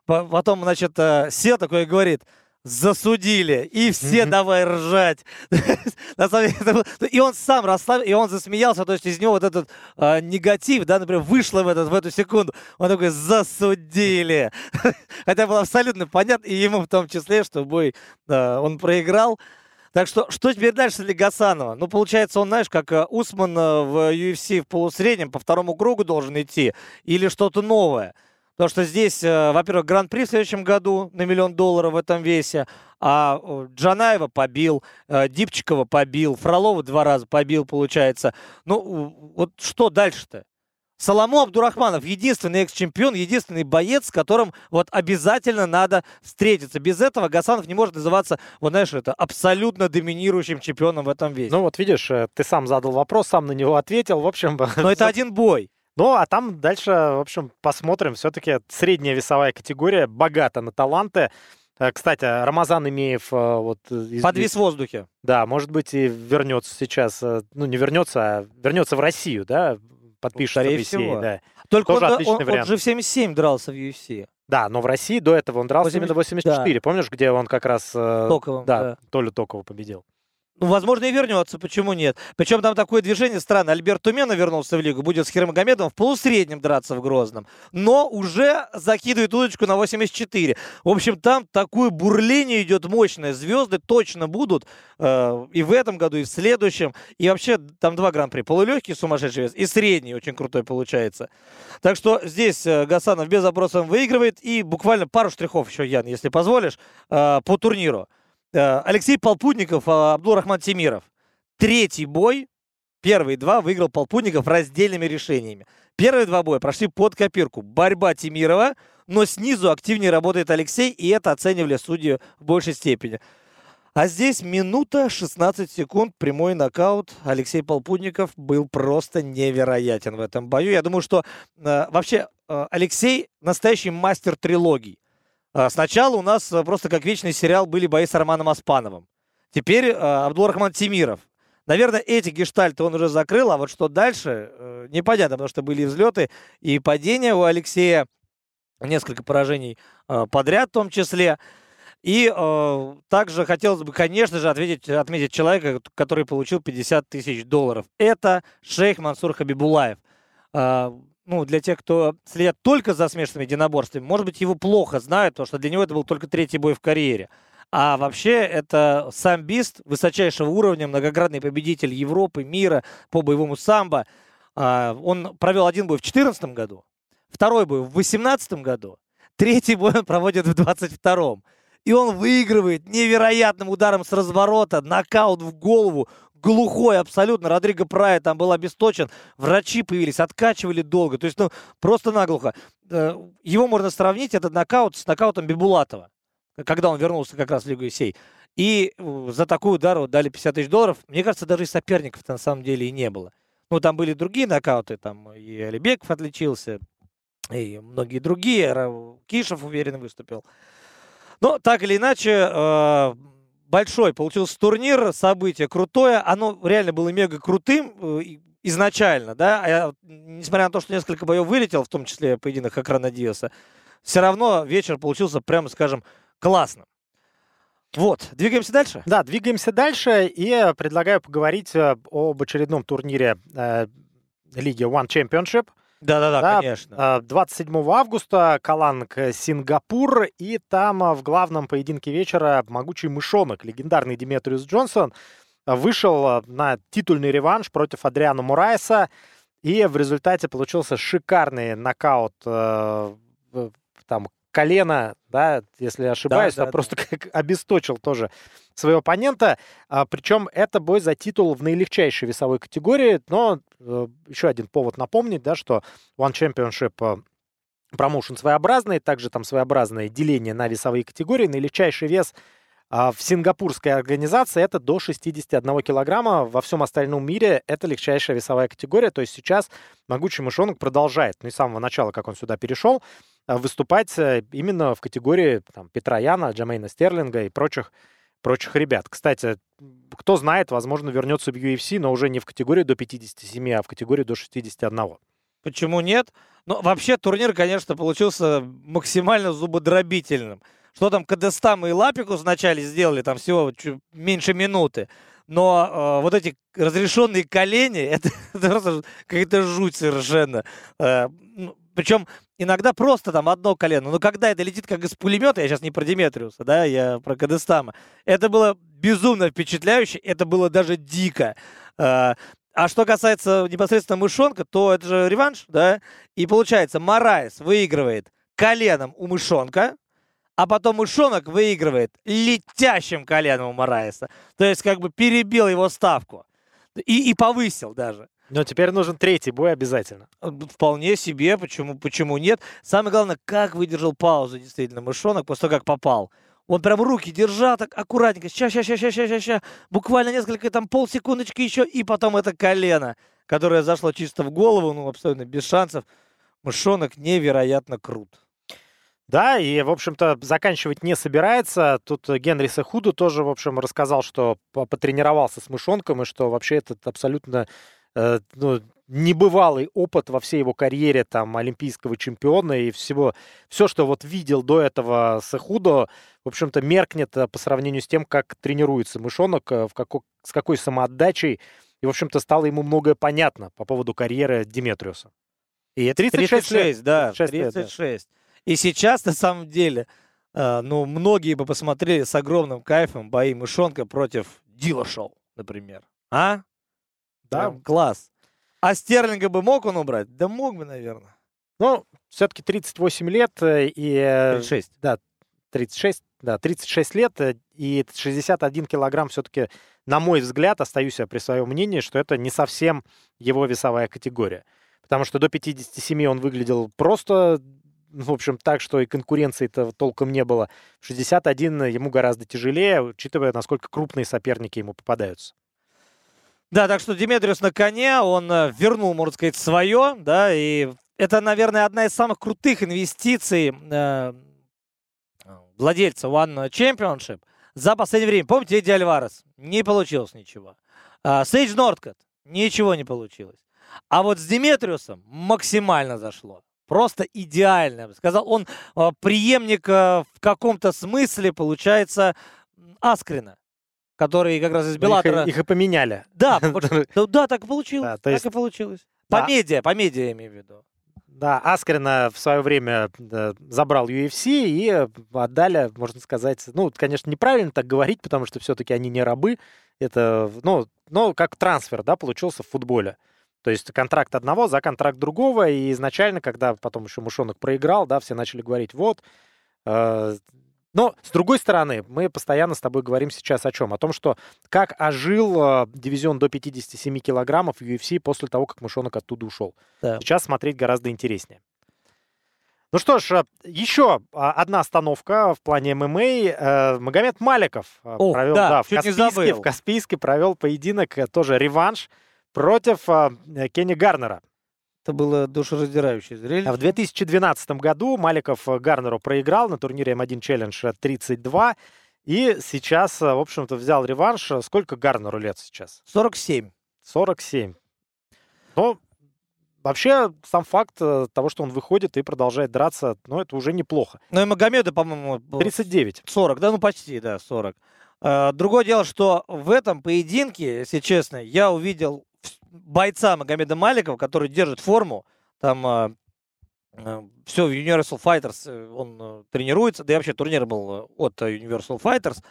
Потом, значит, э, сел такой говорит – засудили, и все mm-hmm. давай ржать. На самом деле, и он сам расслабил, и он засмеялся, то есть из него вот этот э, негатив, да, например, вышло в, этот, в эту секунду. Он такой, засудили. Хотя было абсолютно понятно, и ему в том числе, что бой э, он проиграл. Так что, что теперь дальше для Гасанова? Ну, получается, он, знаешь, как Усман в UFC в полусреднем по второму кругу должен идти, или что-то новое. Потому что здесь, э, во-первых, гран-при в следующем году на миллион долларов в этом весе, а Джанаева побил, э, Дипчикова побил, Фролова два раза побил, получается. Ну, вот что дальше-то? Соломо Абдурахманов единственный экс-чемпион, единственный боец, с которым вот обязательно надо встретиться. Без этого Гасанов не может называться, вот знаешь, это абсолютно доминирующим чемпионом в этом весе. Ну вот видишь, э, ты сам задал вопрос, сам на него ответил. В общем... Но это один бой. Ну, а там дальше, в общем, посмотрим. Все-таки средняя весовая категория, богата на таланты. Э, кстати, Рамазан Имеев... Э, вот, из... Подвис в воздухе. Да, может быть, и вернется сейчас, э, ну, не вернется, а вернется в Россию, да, подпишется Скорее в всего. да. Только Тоже он, он, он же в 77 дрался в UFC. Да, но в России до этого он дрался 80... именно 84. Да. Помнишь, где он как раз... Токовым, да, да. Толю Токова победил. Ну, возможно, и вернется, почему нет? Причем там такое движение странное. Альберт Тумена вернулся в лигу, будет с Хирмагомедовым в полусреднем драться в Грозном. Но уже закидывает удочку на 84. В общем, там такое бурление идет мощное. Звезды точно будут э, и в этом году, и в следующем. И вообще там два гран-при. Полулегкий сумасшедший вес и средний очень крутой получается. Так что здесь э, Гасанов без опросов выигрывает. И буквально пару штрихов еще, Ян, если позволишь, э, по турниру. Э, Алексей Полпутников, э, Абдурахман Тимиров. Третий бой, первые два выиграл Полпутников раздельными решениями. Первые два боя прошли под копирку. Борьба Тимирова, но снизу активнее работает Алексей, и это оценивали судьи в большей степени. А здесь минута 16 секунд, прямой нокаут. Алексей Полпутников был просто невероятен в этом бою. Я думаю, что э, вообще э, Алексей настоящий мастер трилогий. А, сначала у нас э, просто как вечный сериал были бои с Романом Аспановым. Теперь э, Абдулрахман Тимиров. Наверное, эти гештальты он уже закрыл, а вот что дальше, э, непонятно, потому что были взлеты и падения у Алексея, несколько поражений подряд в том числе. И э, также хотелось бы, конечно же, ответить, отметить человека, который получил 50 тысяч долларов. Это шейх Мансур Хабибулаев. Э, ну, для тех, кто следят только за смешанными единоборствами, может быть, его плохо знают, потому что для него это был только третий бой в карьере. А вообще это самбист высочайшего уровня, многоградный победитель Европы, мира по боевому самбо. А, он провел один бой в 2014 году, второй бой в 2018 году, третий бой он проводит в 2022. И он выигрывает невероятным ударом с разворота, нокаут в голову, глухой абсолютно. Родриго Прайа там был обесточен. Врачи появились, откачивали долго. То есть, ну, просто наглухо. Э, его можно сравнить, этот нокаут, с нокаутом Бибулатова, когда он вернулся как раз в Лигу Исей. И э, за такой удар вот дали 50 тысяч долларов. Мне кажется, даже и соперников на самом деле и не было. Ну, там были другие нокауты, там и Алибеков отличился, и многие другие. Кишев уверенно выступил. Но так или иначе, э, большой получился турнир, событие крутое. Оно реально было мега крутым э, изначально, да. А несмотря на то, что несколько боев вылетел, в том числе поединок Акрана Диаса, все равно вечер получился, прямо скажем, классным. Вот, двигаемся дальше? Да, двигаемся дальше и предлагаю поговорить э, об очередном турнире э, лиги One Championship – да-да-да, да, конечно. 27 а, августа Каланг э, Сингапур, и там а, в главном поединке вечера могучий мышонок, легендарный Диметриус Джонсон, а, вышел на титульный реванш против Адриана Мурайса, и в результате получился шикарный нокаут э, там колено, да, если ошибаюсь, да, да, просто да. как обесточил тоже своего оппонента. А, причем это бой за титул в наилегчайшей весовой категории, но э, еще один повод напомнить, да, что One Championship э, промоушен своеобразный, также там своеобразное деление на весовые категории. Наилегчайший вес а, в сингапурской организации это до 61 килограмма. Во всем остальном мире это легчайшая весовая категория. То есть сейчас могучий мышонок продолжает, ну и с самого начала, как он сюда перешел, выступать э, именно в категории там, Петра Яна, Джамейна Стерлинга и прочих, прочих ребят. Кстати, кто знает, возможно, вернется в UFC, но уже не в категории до 57, а в категории до 61. Почему нет? Ну, вообще турнир, конечно, получился максимально зубодробительным. Что там Кадестам и Лапикус вначале сделали, там всего меньше минуты. Но э, вот эти разрешенные колени, это, это просто какая-то жуть совершенно. Э, ну, причем иногда просто там одно колено. Но когда это летит как из пулемета, я сейчас не про Диметриуса, да, я про Кадестама, это было безумно впечатляюще, это было даже дико. А, а что касается непосредственно мышонка, то это же реванш, да, и получается, Морайс выигрывает коленом у мышонка, а потом мышонок выигрывает летящим коленом у Морайса. То есть как бы перебил его ставку. И, и повысил даже. Но теперь нужен третий бой обязательно. Э, вполне себе, почему, почему нет. Самое главное, как выдержал паузу действительно мышонок после того, как попал. Он прям руки держал так аккуратненько, ща, ща, ща, ща, ща, ща, ща, буквально несколько, там, полсекундочки еще, и потом это колено, которое зашло чисто в голову, ну, абсолютно без шансов. Мышонок невероятно крут. Да, и, в общем-то, заканчивать не собирается. Тут Генри Сахуду тоже, в общем, рассказал, что потренировался с мышонком, и что вообще этот абсолютно Э, ну, небывалый опыт во всей его карьере там олимпийского чемпиона и всего, все, что вот видел до этого Сехудо, в общем-то, меркнет э, по сравнению с тем, как тренируется мышонок, э, в како, с какой самоотдачей, и, в общем-то, стало ему многое понятно по поводу карьеры Диметриуса. И это 36, 36 лет. да, 36. 36. И сейчас, на самом деле, э, ну, многие бы посмотрели с огромным кайфом бои мышонка против Дила Шоу, например. А? Да. Прям класс. А Стерлинга бы мог он убрать? Да мог бы, наверное. Ну, все-таки 38 лет э, и... 36. Да, 36, да, 36 лет э, и 61 килограмм все-таки, на мой взгляд, остаюсь я при своем мнении, что это не совсем его весовая категория. Потому что до 57 он выглядел просто, в общем, так, что и конкуренции-то толком не было. 61 ему гораздо тяжелее, учитывая, насколько крупные соперники ему попадаются. Да, так что Диметриус на коне, он э, вернул, можно сказать, свое, да, и это, наверное, одна из самых крутых инвестиций э, владельца One Championship за последнее время. Помните, Эдди Альварес? Не получилось ничего. А, Сейдж Нордкот? Ничего не получилось. А вот с Диметриусом максимально зашло. Просто идеально, я бы сказал. Он э, преемник э, в каком-то смысле, получается, Аскрина который как раз из Беллатора... Их, их и поменяли. Да, да, так и получилось. Так и получилось. По да. медиа, по медиа я имею в виду. Да, Аскрина в свое время да, забрал UFC и отдали, можно сказать, ну, конечно, неправильно так говорить, потому что все-таки они не рабы. Это, ну, ну, как трансфер, да, получился в футболе. То есть контракт одного за контракт другого. И изначально, когда потом еще Мушонок проиграл, да, все начали говорить, вот, э, но, с другой стороны, мы постоянно с тобой говорим сейчас о чем? О том, что как ожил э, дивизион до 57 килограммов UFC после того, как мышонок оттуда ушел. Да. Сейчас смотреть гораздо интереснее. Ну что ж, э, еще а, одна остановка в плане ММА. Э, Магомед Маликов э, О, провел да, да, в, Каспийске, в Каспийске провел поединок, тоже реванш против Кенни Гарнера. Это было душераздирающее зрелище. В 2012 году Маликов э, Гарнеру проиграл на турнире М1 Challenge 32. И сейчас, э, в общем-то, взял реванш. Сколько Гарнеру лет сейчас? 47. 47. Но вообще сам факт э, того, что он выходит и продолжает драться, ну, это уже неплохо. Ну и Магомеда, по-моему... 39. 40, да, ну почти, да, 40. Другое дело, что в этом поединке, если честно, я увидел бойца Магомеда Маликова, который держит форму, там э, э, все в Universal Fighters э, он э, тренируется, да и вообще турнир был э, от Universal Fighters.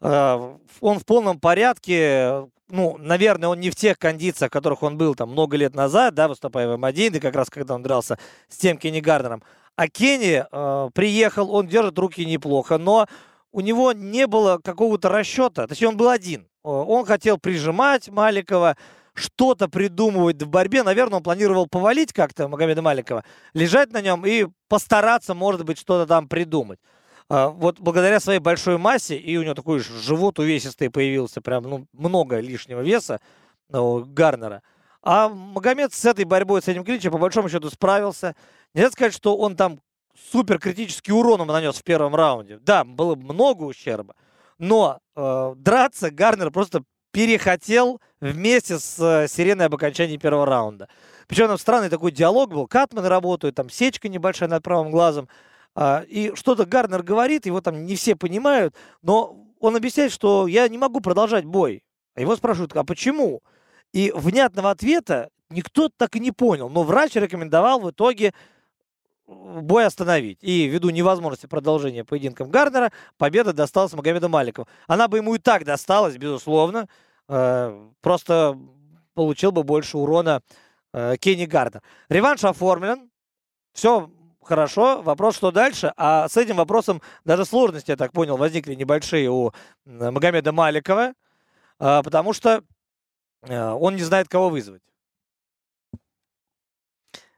Э, он в полном порядке, ну, наверное, он не в тех кондициях, в которых он был там много лет назад, да, выступая в М1, и как раз когда он дрался с тем Кенни Гарднером. А Кенни э, приехал, он держит руки неплохо, но у него не было какого-то расчета, точнее, он был один. Он хотел прижимать Маликова, что-то придумывать в борьбе. Наверное, он планировал повалить как-то Магомеда Маликова, лежать на нем и постараться, может быть, что-то там придумать. А, вот благодаря своей большой массе, и у него такой живот увесистый появился, прям ну, много лишнего веса у Гарнера. А Магомед с этой борьбой, с этим клинчем, по большому счету, справился. Нельзя сказать, что он там супер критический урон ему нанес в первом раунде. Да, было много ущерба. Но э, драться Гарнер просто перехотел вместе с э, сиреной об окончании первого раунда. Причем там странный такой диалог был. Катманы работают, там сечка небольшая над правым глазом. А, и что-то Гарнер говорит, его там не все понимают, но он объясняет, что я не могу продолжать бой. А его спрашивают, а почему? И внятного ответа никто так и не понял. Но врач рекомендовал в итоге бой остановить. И ввиду невозможности продолжения поединком Гарнера, победа досталась Магомеду Маликову. Она бы ему и так досталась, безусловно. Э, просто получил бы больше урона э, Кенни Гарднер. Реванш оформлен. Все хорошо. Вопрос, что дальше? А с этим вопросом даже сложности, я так понял, возникли небольшие у Магомеда Маликова, э, потому что он не знает, кого вызвать.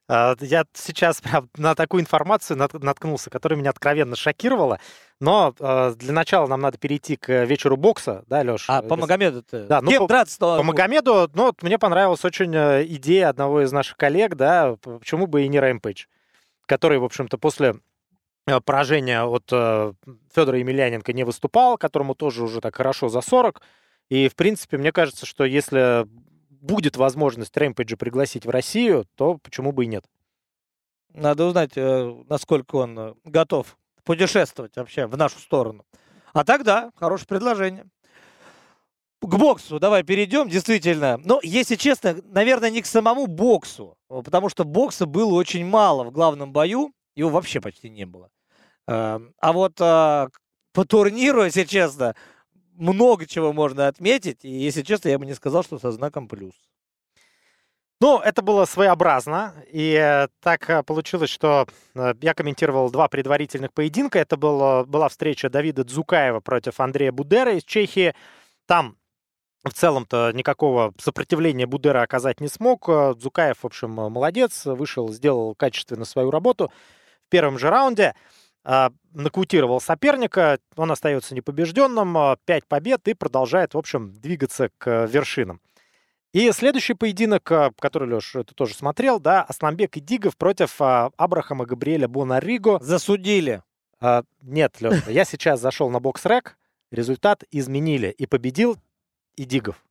А, я сейчас прям на такую информацию наткнулся, которая меня откровенно шокировала. Но э, для начала нам надо перейти к вечеру бокса, да, Леш? А, по Магомеду ты? Да, ну, по, драться по Магомеду, ну, вот мне понравилась очень э, идея одного из наших коллег, да, почему бы и не Рэмпейдж, который, в общем-то, после э, поражения от э, Федора Емельяненко не выступал, которому тоже уже так хорошо за 40. И, в принципе, мне кажется, что если будет возможность Рэмпейджа пригласить в Россию, то почему бы и нет? Надо узнать, э, насколько он э, готов путешествовать вообще в нашу сторону. А тогда хорошее предложение. К боксу давай перейдем, действительно. Но, если честно, наверное, не к самому боксу, потому что бокса было очень мало в главном бою, его вообще почти не было. Эм, а вот а, по турниру, если честно, много чего можно отметить, и, если честно, я бы не сказал, что со знаком плюс. Ну, это было своеобразно, и э, так э, получилось, что э, я комментировал два предварительных поединка. Это было, была встреча Давида Дзукаева против Андрея Будера из Чехии. Там в целом-то никакого сопротивления Будера оказать не смог. Дзукаев, в общем, молодец, вышел, сделал качественно свою работу в первом же раунде. Нокаутировал соперника, он остается непобежденным, пять побед и продолжает, в общем, двигаться к вершинам. И следующий поединок, а, который, Леш, ты тоже смотрел, да, Асламбек и Дигов против а, Абрахама Габриэля Бонариго. Засудили. А, нет, Леш, я сейчас зашел на бокс-рек, результат изменили, и победил Идигов.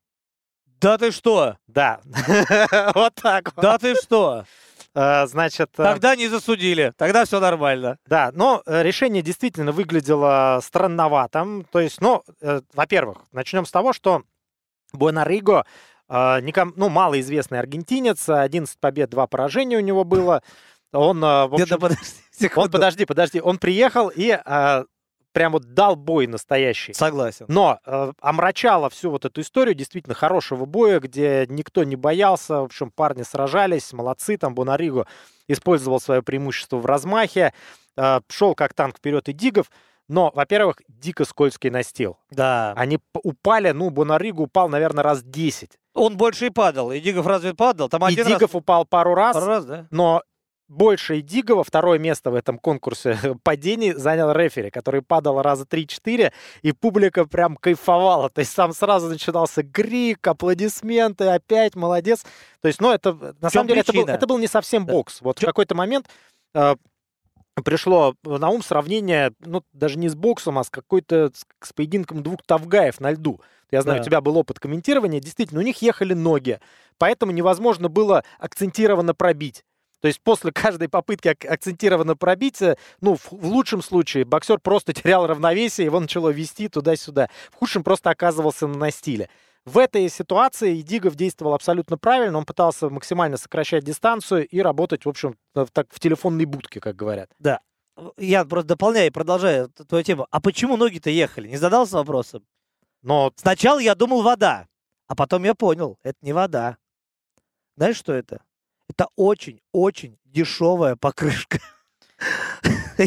Да ты что? Да. Вот так вот. Да ты что? А, значит... Э, тогда не засудили, тогда все нормально. Да, но э, решение действительно выглядело странноватым. То есть, ну, э, во-первых, начнем с того, что Буэнариго ником, ну, малоизвестный аргентинец, 11 побед, 2 поражения у него было. Он, в общем, подожди, он, подожди, подожди, он приехал и а, прям вот дал бой настоящий. Согласен. Но э, омрачало всю вот эту историю действительно хорошего боя, где никто не боялся, в общем, парни сражались, молодцы, там Бонариго использовал свое преимущество в размахе, э, шел как танк вперед и Дигов. Но, во-первых, дико скользкий настил. Да. Они упали, ну, Бонаригу упал, наверное, раз 10. Он больше и падал. И Дигов разве падал? Там и Дигов раз... упал пару раз. Пару раз, да? Но больше и Дигова второе место в этом конкурсе падений занял рефери, который падал раза 3-4, и публика прям кайфовала. То есть там сразу начинался крик, аплодисменты, опять молодец. То есть, ну, это на самом деле это был, это был не совсем бокс. Вот в какой-то момент э, пришло на ум сравнение, ну, даже не с боксом, а с какой-то, с, с поединком двух тавгаев на льду. Я знаю, да. у тебя был опыт комментирования. Действительно, у них ехали ноги, поэтому невозможно было акцентированно пробить. То есть после каждой попытки ак- акцентированно пробить, э, ну, в, в лучшем случае боксер просто терял равновесие, его начало вести туда-сюда. В худшем просто оказывался на настиле. В этой ситуации Дигов действовал абсолютно правильно. Он пытался максимально сокращать дистанцию и работать, в общем, так в телефонной будке, как говорят. Да. Я просто дополняю и продолжаю твою тему. А почему ноги-то ехали? Не задался вопросом? Но сначала я думал вода, а потом я понял, это не вода. Знаешь, что это? Это очень-очень дешевая покрышка.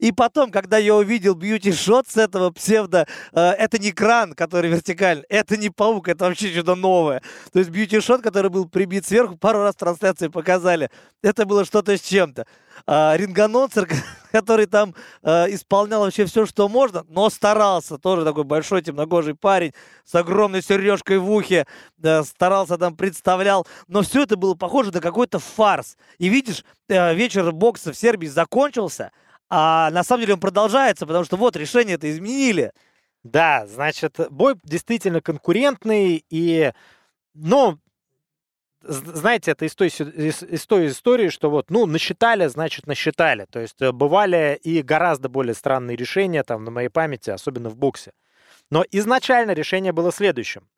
И, потом, когда я увидел бьюти-шот с этого псевдо, э, это не кран, который вертикальный, это не паук, это вообще что-то новое. То есть бьюти-шот, который был прибит сверху, пару раз трансляции показали, это было что-то с чем-то. А, который там э, исполнял вообще все, что можно, но старался, тоже такой большой темногожий парень с огромной сережкой в ухе, да, старался там, представлял, но все это было похоже на какой-то фарс. И видишь, э, вечер бокса в Сербии закончился, а на самом деле он продолжается, потому что вот решение это изменили. Да, значит, бой действительно конкурентный, и, ну, знаете, это из той, из, из той истории, что вот, ну, насчитали, значит, насчитали. То есть э, бывали и гораздо более странные решения там на моей памяти, особенно в боксе. Но изначально решение было следующим.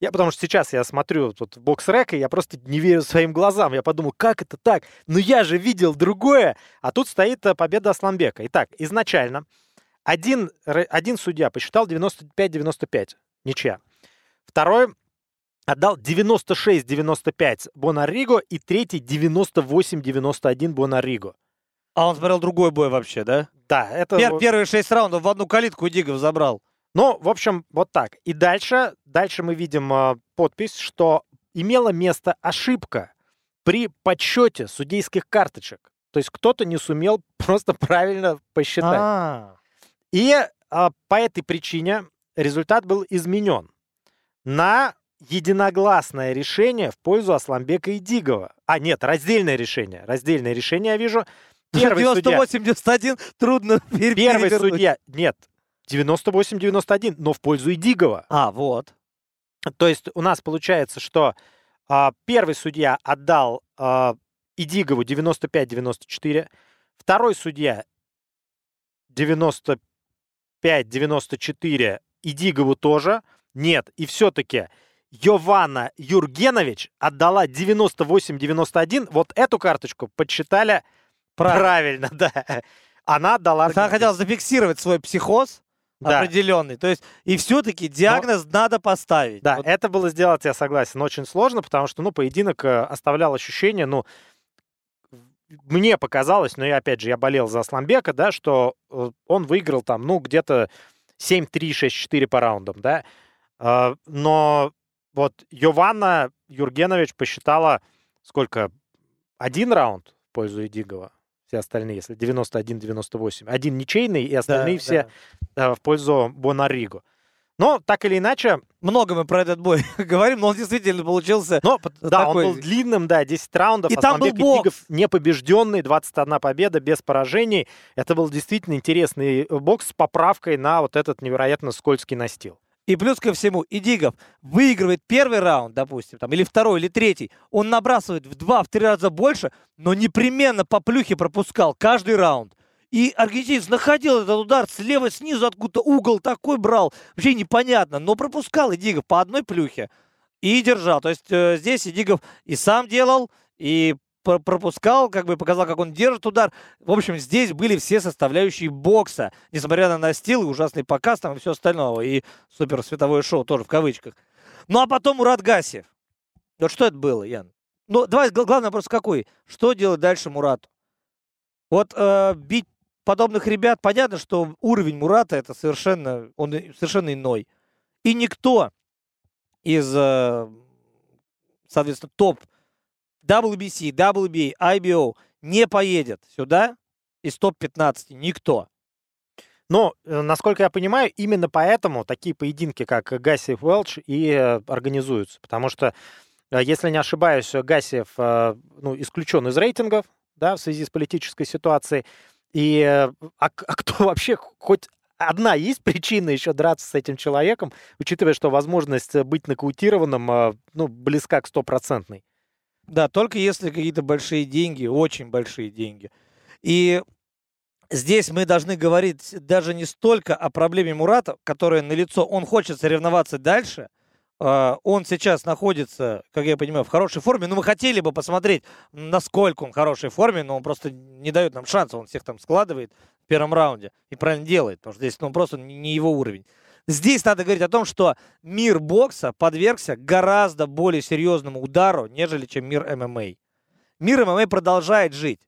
Я, потому что сейчас я смотрю тут бокс рек, и я просто не верю своим глазам. Я подумал, как это так? Ну я же видел другое. А тут стоит э, победа Асланбека. Итак, изначально один, один судья посчитал 95-95, ничья. Второй отдал 96-95 Бонариго и третий 98-91 Бонариго. А он смотрел другой бой вообще, да? Да, это... Пер- первые шесть раундов в одну калитку Дигов забрал. Ну, в общем, вот так. И дальше, дальше мы видим э, подпись, что имела место ошибка при подсчете судейских карточек. То есть кто-то не сумел просто правильно посчитать. А-а-а. И э, по этой причине результат был изменен на единогласное решение в пользу Асламбека и Дигова. А, нет, раздельное решение. Раздельное решение я вижу. Первый 98-91 трудно Первый судья... Нет, 98-91, но в пользу Идигова. А, вот. То есть у нас получается, что А, первый судья отдал а, Идигову 95-94. Второй судья 95-94. Идигову тоже. Нет, и все-таки Йованна Юргенович отдала 98-91. Вот эту карточку подсчитали правильно, да. Она отдала... Она хотела зафиксировать свой психоз да. определенный. То есть, и все-таки диагноз Но... надо поставить. Да, вот. это было сделать, я согласен, очень сложно, потому что, ну, поединок э, оставлял ощущение, ну, мне показалось, но я, опять же, я болел за Асламбека, да, что э, он выиграл там, ну, где-то 7-3, 6-4 по раундам, да. А, но вот Йованна Юргенович посчитала, сколько, один раунд в пользу Эдигова, все остальные, если 91-98. Один ничейный, и остальные да, все да. в пользу Бонариго. Но так или иначе... Много мы про этот бой говорим, но он действительно получился но, Да, такой... он был длинным, да, 10 раундов. И там был бокс. непобежденный, 21 победа, без поражений. Это был действительно интересный бокс с поправкой на вот этот невероятно скользкий настил. И плюс ко всему, Идигов выигрывает первый раунд, допустим, там, или второй, или третий. Он набрасывает в два, в три раза больше, но непременно по плюхе пропускал каждый раунд. И аргентинец находил этот удар слева, снизу, откуда-то угол такой брал. Вообще непонятно, но пропускал Идигов по одной плюхе и держал. То есть э, здесь Идигов и сам делал, и пропускал, как бы показал, как он держит удар. В общем, здесь были все составляющие бокса, несмотря на настил и ужасный показ там и все остальное, и супер световое шоу тоже в кавычках. Ну а потом Мурат Гасев. Вот что это было, Ян? Ну, давай, главный вопрос какой? Что делать дальше Мурату? Вот э, бить подобных ребят, понятно, что уровень Мурата это совершенно, он совершенно иной. И никто из, э, соответственно, топ WBC, WBA, IBO не поедет сюда из топ-15 никто. Но, э, насколько я понимаю, именно поэтому такие поединки, как Гасиев Уэлч, и э, организуются. Потому что, э, если не ошибаюсь, Гасиев ну, исключен из рейтингов да, в связи с политической ситуацией. И а, а кто вообще хоть одна есть причина еще драться с этим человеком, учитывая, что возможность быть нокаутированным ну, близка к стопроцентной? Да, только если какие-то большие деньги, очень большие деньги. И здесь мы должны говорить даже не столько о проблеме Мурата, которая налицо. Он хочет соревноваться дальше. А, он сейчас находится, как я понимаю, в хорошей форме. Но мы хотели бы посмотреть, насколько он в хорошей форме, но он просто не дает нам шанса. Он всех там складывает в первом раунде и правильно делает, потому что здесь ну, просто не его уровень. Здесь надо говорить о том, что мир бокса подвергся гораздо более серьезному удару, нежели чем мир ММА. Мир ММА продолжает жить.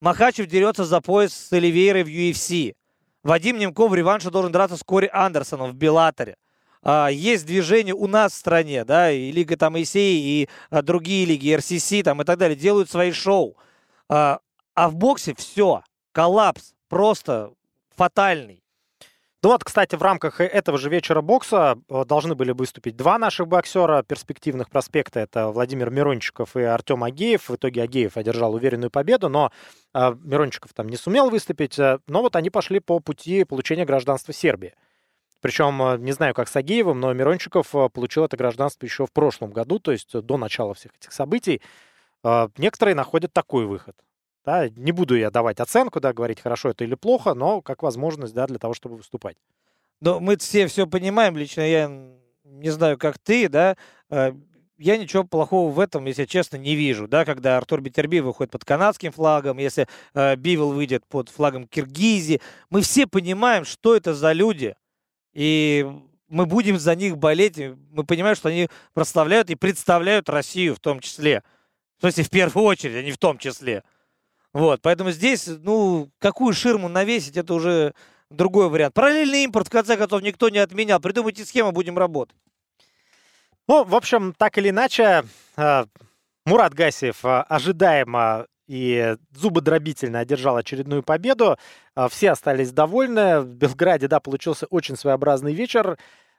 Махачев дерется за пояс с Оливейрой в UFC. Вадим Немков в реванше должен драться с Кори Андерсоном в Беллаторе. А, есть движение у нас в стране, да, и Лига там ИСЕИ, и а, другие лиги, РСС там и так далее, делают свои шоу. А, а в боксе все, коллапс, просто фатальный. Ну вот, кстати, в рамках э, этого же вечера бокса э, должны были выступить два наших боксера перспективных проспекта. Это Владимир Мирончиков и Артем Агеев. В итоге Агеев одержал уверенную победу, но э, Мирончиков там не сумел выступить. Но вот они пошли по пути получения гражданства Сербии. Причем, не знаю, как с Агеевым, но Мирончиков получил это гражданство еще в прошлом году, то есть до начала всех этих событий. Некоторые находят такой выход. Да, не буду я давать оценку, да, говорить, хорошо это или плохо, но как возможность, да, для того, чтобы выступать. Но мы все все понимаем, лично я не знаю, как ты, да, э, я ничего плохого в этом, если честно, не вижу, да, когда Артур Бетерби выходит под канадским флагом, если э, Бивел выйдет под флагом Киргизии, мы все понимаем, что это за люди, и мы будем за них болеть, мы понимаем, что они прославляют и представляют Россию в том числе, то есть в первую очередь, а не в том числе. Вот, поэтому здесь, ну, какую ширму навесить, это уже другой вариант. Параллельный импорт, в конце концов, никто не отменял. Придумайте схему, будем работать. Ну, в общем, так или иначе, э, Мурат Гасиев э, ожидаемо и зубодробительно одержал очередную победу. Э, все остались довольны. В Белграде, да, получился очень своеобразный вечер.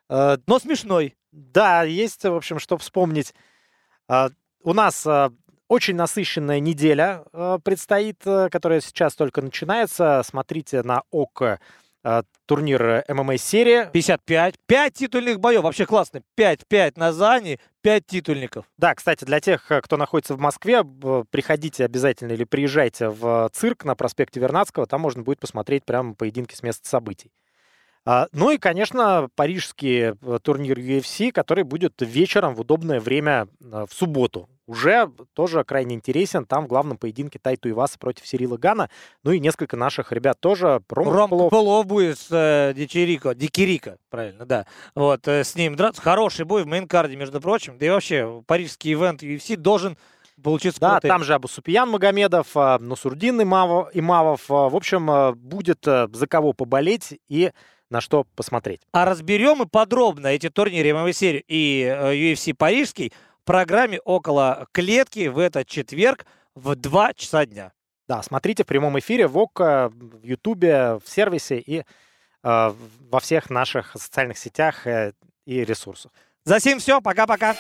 Но смешной. Да, есть, в общем, что вспомнить. У нас очень насыщенная неделя э, предстоит, э, которая сейчас только начинается. Смотрите на ОК э, турнир ММА-серия. 55. 5 титульных боев. Вообще классно. 5-5 на Зане, 5 титульников. Да, кстати, для тех, кто находится в Москве, приходите обязательно или приезжайте в цирк на проспекте Вернадского. Там можно будет посмотреть прямо поединки с места событий. А, ну и, конечно, парижский турнир UFC, который будет вечером в удобное время в субботу уже тоже крайне интересен. Там в главном поединке Тайту Иваса против Сирила Гана. Ну и несколько наших ребят тоже. Ром, Ром Копылов будет с э, Дичерико. Дикирико, правильно, да. Вот, э, с ним драться. Хороший бой в мейнкарде, между прочим. Да и вообще, парижский ивент UFC должен получиться Да, крутым. там же Абусупиян Магомедов, э, Нусурдин Имавов. Имавов. Э, в общем, э, будет за кого поболеть и на что посмотреть. А разберем мы подробно эти турниры ММА-серию и UFC парижский программе «Около клетки» в этот четверг в 2 часа дня. Да, смотрите в прямом эфире в ОКО, в Ютубе, в сервисе и э, во всех наших социальных сетях э, и ресурсах. За сим все, пока-пока.